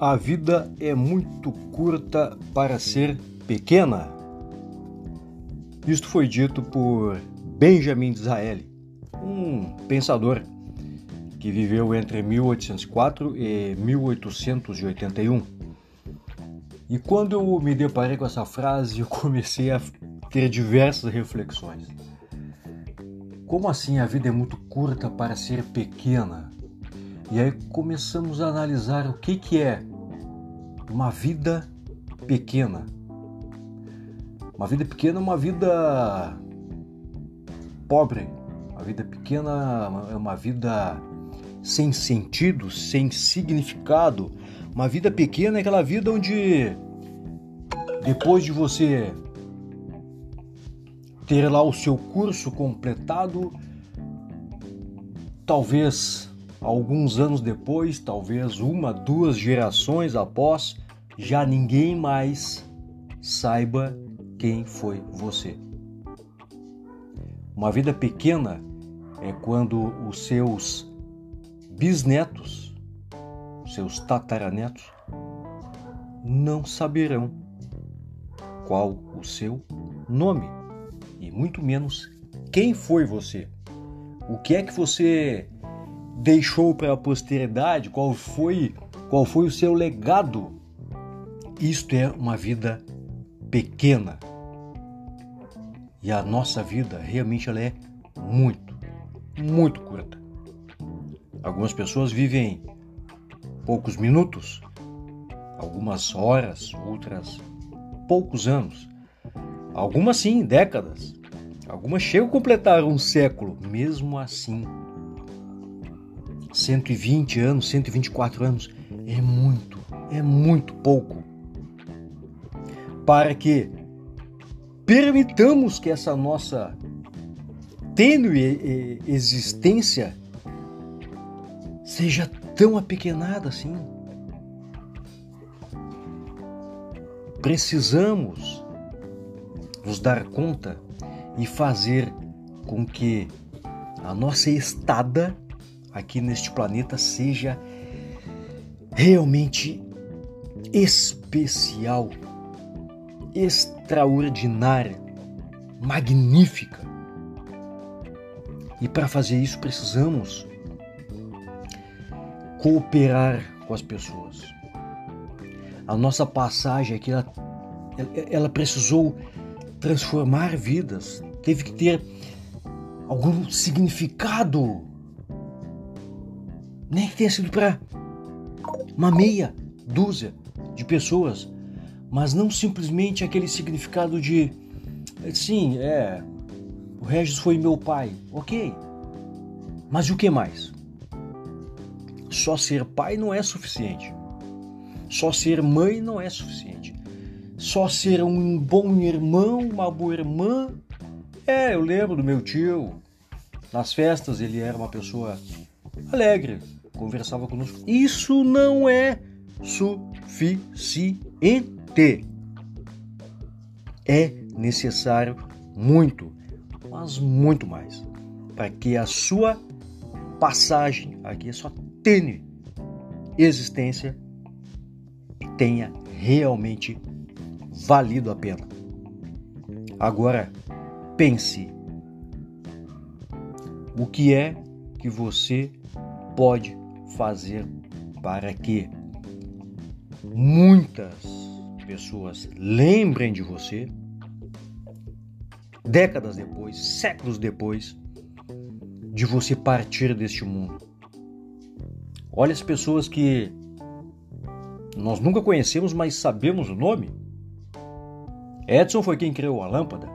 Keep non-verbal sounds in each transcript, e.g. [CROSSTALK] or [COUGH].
A vida é muito curta para ser pequena. Isto foi dito por Benjamin Disraeli, um pensador que viveu entre 1804 e 1881. E quando eu me deparei com essa frase, eu comecei a ter diversas reflexões. Como assim a vida é muito curta para ser pequena? E aí começamos a analisar o que, que é uma vida pequena. Uma vida pequena é uma vida pobre. Uma vida pequena é uma vida sem sentido, sem significado. Uma vida pequena é aquela vida onde depois de você ter lá o seu curso completado, talvez Alguns anos depois, talvez uma, duas gerações após, já ninguém mais saiba quem foi você. Uma vida pequena é quando os seus bisnetos, seus tataranetos, não saberão qual o seu nome e muito menos quem foi você. O que é que você deixou para a posteridade, qual foi, qual foi o seu legado. Isto é uma vida pequena. E a nossa vida realmente ela é muito, muito curta. Algumas pessoas vivem poucos minutos, algumas horas, outras poucos anos. Algumas sim, décadas. Algumas chegam a completar um século. Mesmo assim, 120 anos, 124 anos é muito, é muito pouco. Para que permitamos que essa nossa tênue existência seja tão apequenada assim. Precisamos nos dar conta e fazer com que a nossa estada aqui neste planeta seja realmente especial, extraordinária, magnífica. E para fazer isso precisamos cooperar com as pessoas. A nossa passagem aqui, ela, ela precisou transformar vidas, teve que ter algum significado nem que tenha sido para uma meia dúzia de pessoas, mas não simplesmente aquele significado de sim, é, o Regis foi meu pai, ok, mas e o que mais? Só ser pai não é suficiente. Só ser mãe não é suficiente. Só ser um bom irmão, uma boa irmã. É, eu lembro do meu tio. Nas festas ele era uma pessoa alegre, conversava conosco. Isso não é suficiente. É necessário muito, mas muito mais, para que a sua passagem aqui, a sua tênue existência tenha realmente valido a pena. Agora, pense: o que é que você pode fazer para que muitas pessoas lembrem de você décadas depois, séculos depois de você partir deste mundo. Olha as pessoas que nós nunca conhecemos, mas sabemos o nome. Edson foi quem criou a lâmpada.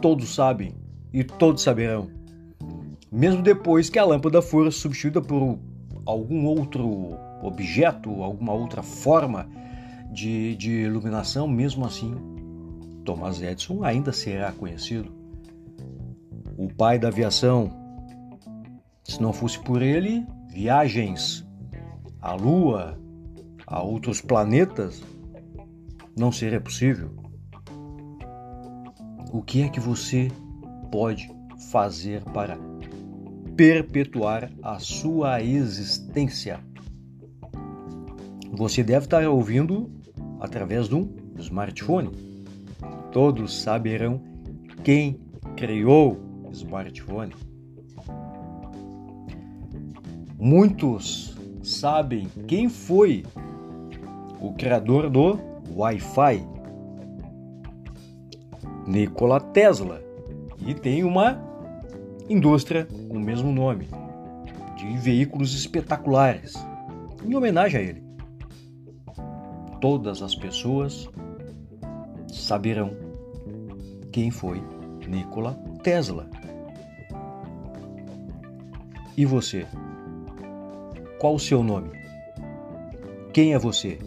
Todos sabem e todos saberão mesmo depois que a lâmpada for substituída por algum outro objeto, alguma outra forma de, de iluminação, mesmo assim, Thomas Edison ainda será conhecido. O pai da aviação, se não fosse por ele, viagens à Lua, a outros planetas, não seria possível. O que é que você pode fazer para perpetuar a sua existência. você deve estar ouvindo através de um smartphone. Todos saberão quem criou o smartphone. Muitos sabem quem foi o criador do Wi-Fi, Nikola Tesla, e tem uma indústria com o mesmo nome, de veículos espetaculares, em homenagem a ele. Todas as pessoas saberão quem foi Nikola Tesla. E você? Qual o seu nome? Quem é você?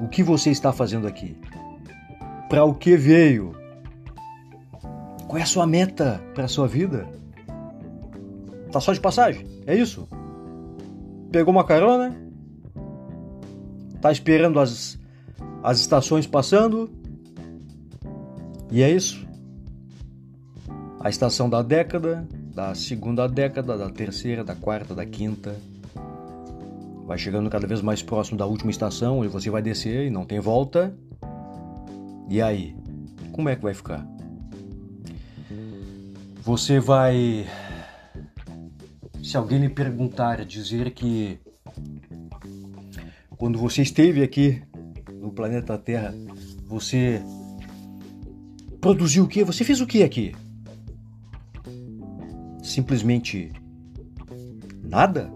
O que você está fazendo aqui? Para o que veio? Qual é a sua meta para a sua vida? Tá só de passagem? É isso? Pegou uma carona? Tá esperando as, as estações passando? E é isso? A estação da década, da segunda década, da terceira, da quarta, da quinta. Vai chegando cada vez mais próximo da última estação, onde você vai descer e não tem volta. E aí? Como é que vai ficar? Você vai. Se alguém lhe perguntar, dizer que quando você esteve aqui no planeta Terra, você produziu o que? Você fez o que aqui? Simplesmente nada?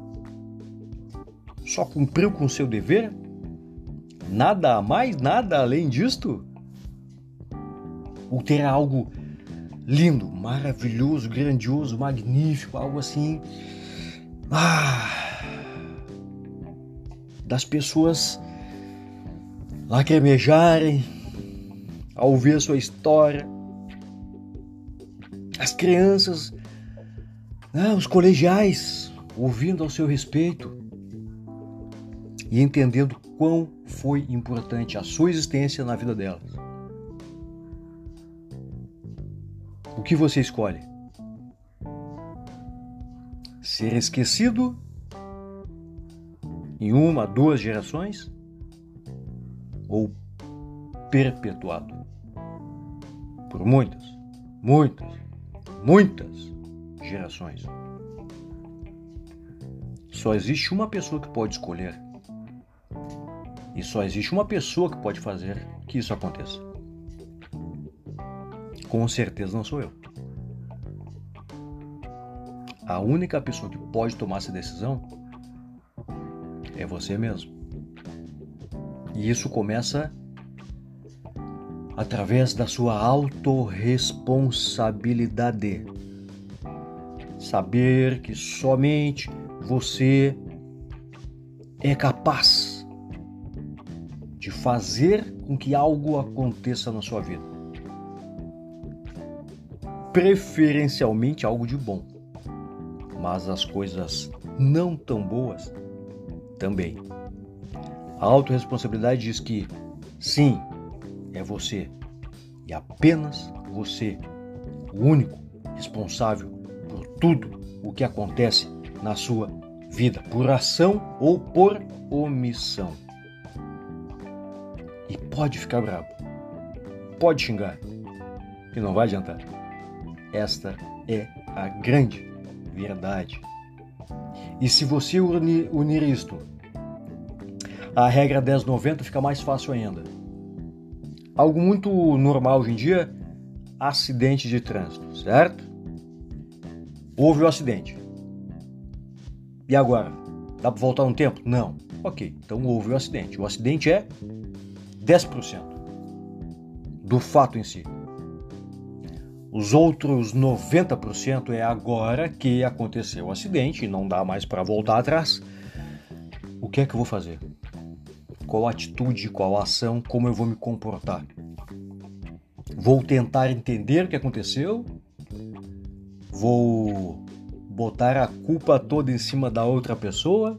Só cumpriu com seu dever? Nada a mais, nada além disto? Ou terá algo lindo, maravilhoso, grandioso, magnífico, algo assim. Ah, das pessoas lacrimejarem ao a sua história, as crianças, né, os colegiais ouvindo ao seu respeito e entendendo quão foi importante a sua existência na vida delas. O que você escolhe? Ser esquecido em uma, duas gerações? Ou perpetuado por muitas, muitas, muitas gerações? Só existe uma pessoa que pode escolher. E só existe uma pessoa que pode fazer que isso aconteça. Com certeza não sou eu. A única pessoa que pode tomar essa decisão é você mesmo. E isso começa através da sua autorresponsabilidade. Saber que somente você é capaz de fazer com que algo aconteça na sua vida preferencialmente algo de bom. Mas as coisas não tão boas também. A autorresponsabilidade diz que sim, é você e apenas você, o único responsável por tudo o que acontece na sua vida, por ação ou por omissão. E pode ficar bravo, pode xingar, que não vai adiantar. Esta é a grande verdade. E se você unir, unir isto à regra 1090, fica mais fácil ainda. Algo muito normal hoje em dia, acidente de trânsito, certo? Houve o um acidente. E agora? Dá para voltar um tempo? Não. Ok, então houve o um acidente. O acidente é 10% do fato em si. Os outros 90% é agora que aconteceu o acidente não dá mais para voltar atrás. O que é que eu vou fazer? Qual atitude, qual ação, como eu vou me comportar? Vou tentar entender o que aconteceu? Vou botar a culpa toda em cima da outra pessoa?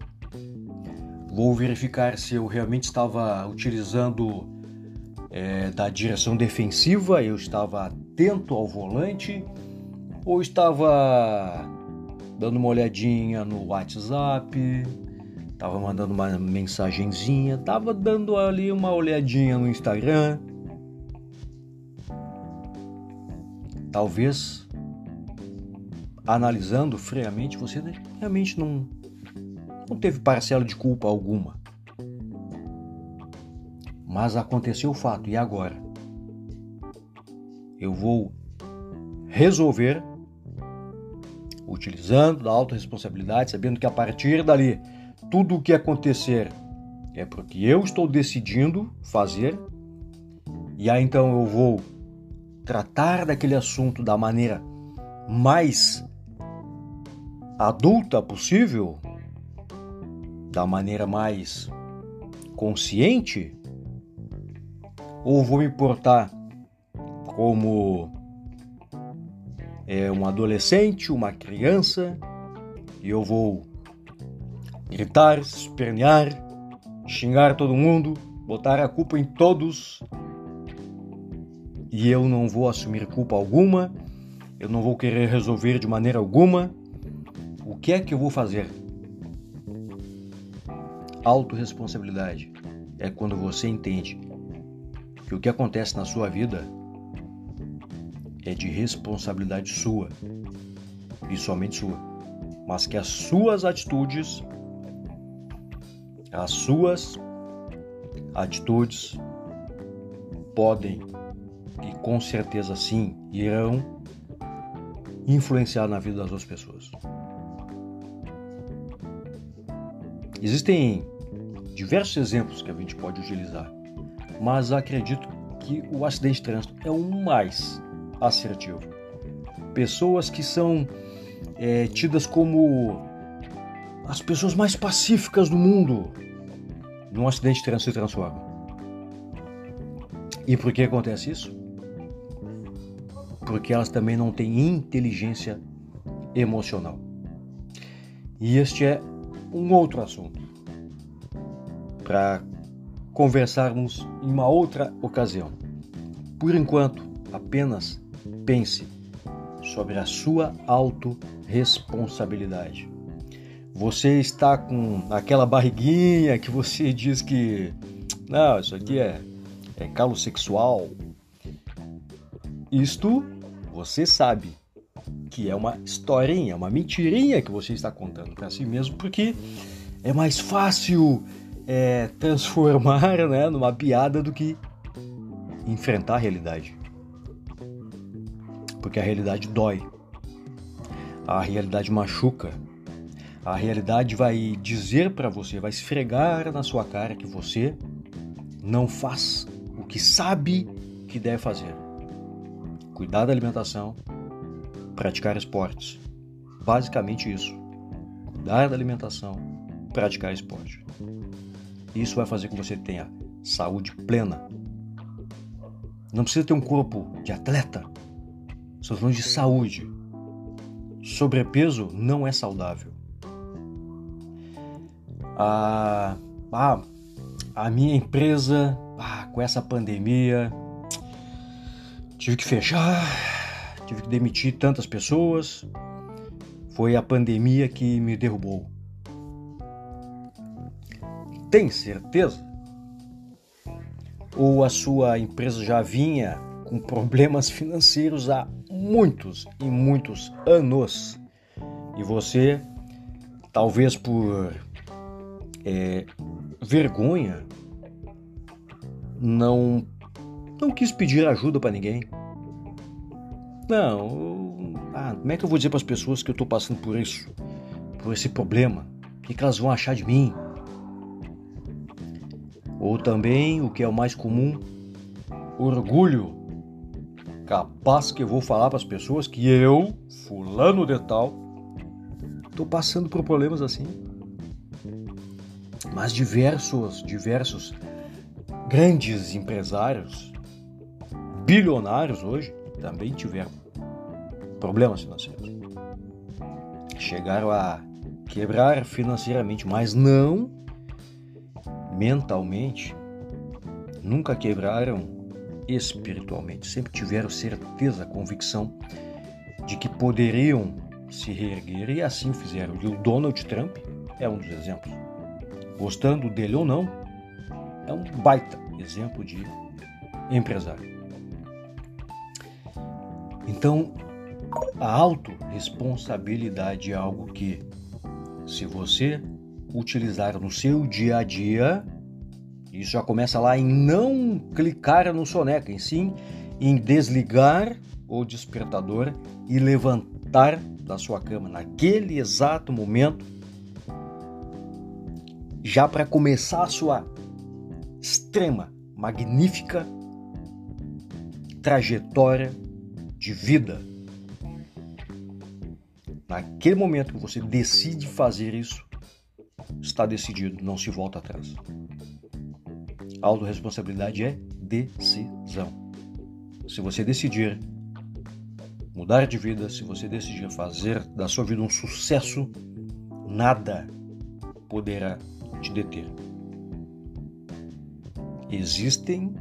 Vou verificar se eu realmente estava utilizando é, da direção defensiva, eu estava atento ao volante ou estava dando uma olhadinha no WhatsApp, tava mandando uma mensagenzinha, tava dando ali uma olhadinha no Instagram. Talvez analisando friamente, você realmente não, não teve parcela de culpa alguma. Mas aconteceu o fato, e agora? Eu vou resolver utilizando da autorresponsabilidade, sabendo que a partir dali tudo o que acontecer é porque eu estou decidindo fazer, e aí então eu vou tratar daquele assunto da maneira mais adulta possível, da maneira mais consciente, ou vou me portar como é, um adolescente, uma criança, e eu vou gritar, espernear, xingar todo mundo, botar a culpa em todos, e eu não vou assumir culpa alguma, eu não vou querer resolver de maneira alguma, o que é que eu vou fazer? Autoresponsabilidade é quando você entende que o que acontece na sua vida é de responsabilidade sua. E somente sua, mas que as suas atitudes, as suas atitudes podem e com certeza sim irão influenciar na vida das outras pessoas. Existem diversos exemplos que a gente pode utilizar, mas acredito que o acidente de trânsito é o mais assertivo. Pessoas que são é, tidas como as pessoas mais pacíficas do mundo, num acidente de se transformam. E por que acontece isso? Porque elas também não têm inteligência emocional. E este é um outro assunto para conversarmos em uma outra ocasião. Por enquanto, apenas pense sobre a sua autorresponsabilidade. Você está com aquela barriguinha que você [LAUGHS] diz que não, isso aqui é, é calo sexual. Isto você sabe que é uma historinha, uma mentirinha que você está contando para si mesmo, porque é mais fácil é, transformar [LAUGHS] né, numa piada do que enfrentar a realidade. Porque a realidade dói, a realidade machuca, a realidade vai dizer para você, vai esfregar na sua cara que você não faz o que sabe que deve fazer. Cuidar da alimentação, praticar esportes. Basicamente isso. Cuidar da alimentação, praticar esporte. Isso vai fazer com que você tenha saúde plena. Não precisa ter um corpo de atleta. Estamos falando de saúde. Sobrepeso não é saudável. A, a, a minha empresa, ah, com essa pandemia, tive que fechar tive que demitir tantas pessoas. Foi a pandemia que me derrubou. Tem certeza? Ou a sua empresa já vinha com problemas financeiros há muitos e muitos anos e você, talvez por é, vergonha, não não quis pedir ajuda para ninguém. Não, ah, como é que eu vou dizer para as pessoas que eu estou passando por isso, por esse problema? O que, que elas vão achar de mim? Ou também, o que é o mais comum, orgulho. Capaz que eu vou falar para as pessoas que eu, fulano de tal, estou passando por problemas assim. Mas diversos, diversos grandes empresários, bilionários hoje, também tiveram problemas financeiros. Chegaram a quebrar financeiramente, mas não mentalmente. Nunca quebraram espiritualmente. Sempre tiveram certeza, convicção de que poderiam se reerguer e assim fizeram. E o Donald Trump é um dos exemplos. gostando dele ou não, é um baita exemplo de empresário. Então, a autorresponsabilidade é algo que, se você utilizar no seu dia a dia, isso já começa lá em não clicar no soneca, em sim em desligar o despertador e levantar da sua cama naquele exato momento, já para começar a sua extrema, magnífica trajetória de vida. Naquele momento que você decide fazer isso, está decidido, não se volta atrás. A autorresponsabilidade é decisão. Se você decidir mudar de vida, se você decidir fazer da sua vida um sucesso, nada poderá te deter. Existem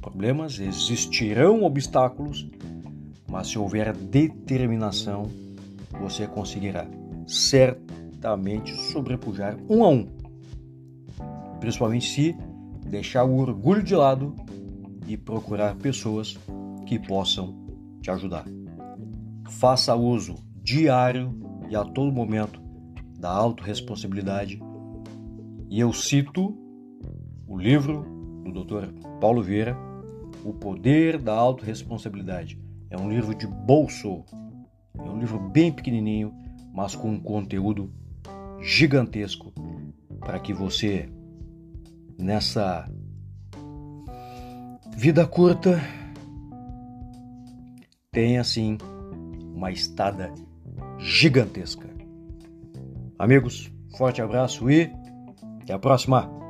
problemas, existirão obstáculos, mas se houver determinação, você conseguirá certamente sobrepujar um a um. Principalmente se deixar o orgulho de lado e procurar pessoas que possam te ajudar. Faça uso diário e a todo momento da autorresponsabilidade. E eu cito o livro do Dr. Paulo Vieira, O Poder da Autoresponsabilidade. É um livro de bolso. É um livro bem pequenininho, mas com um conteúdo gigantesco para que você nessa vida curta tenha assim uma estada gigantesca. Amigos, forte abraço e até a próxima!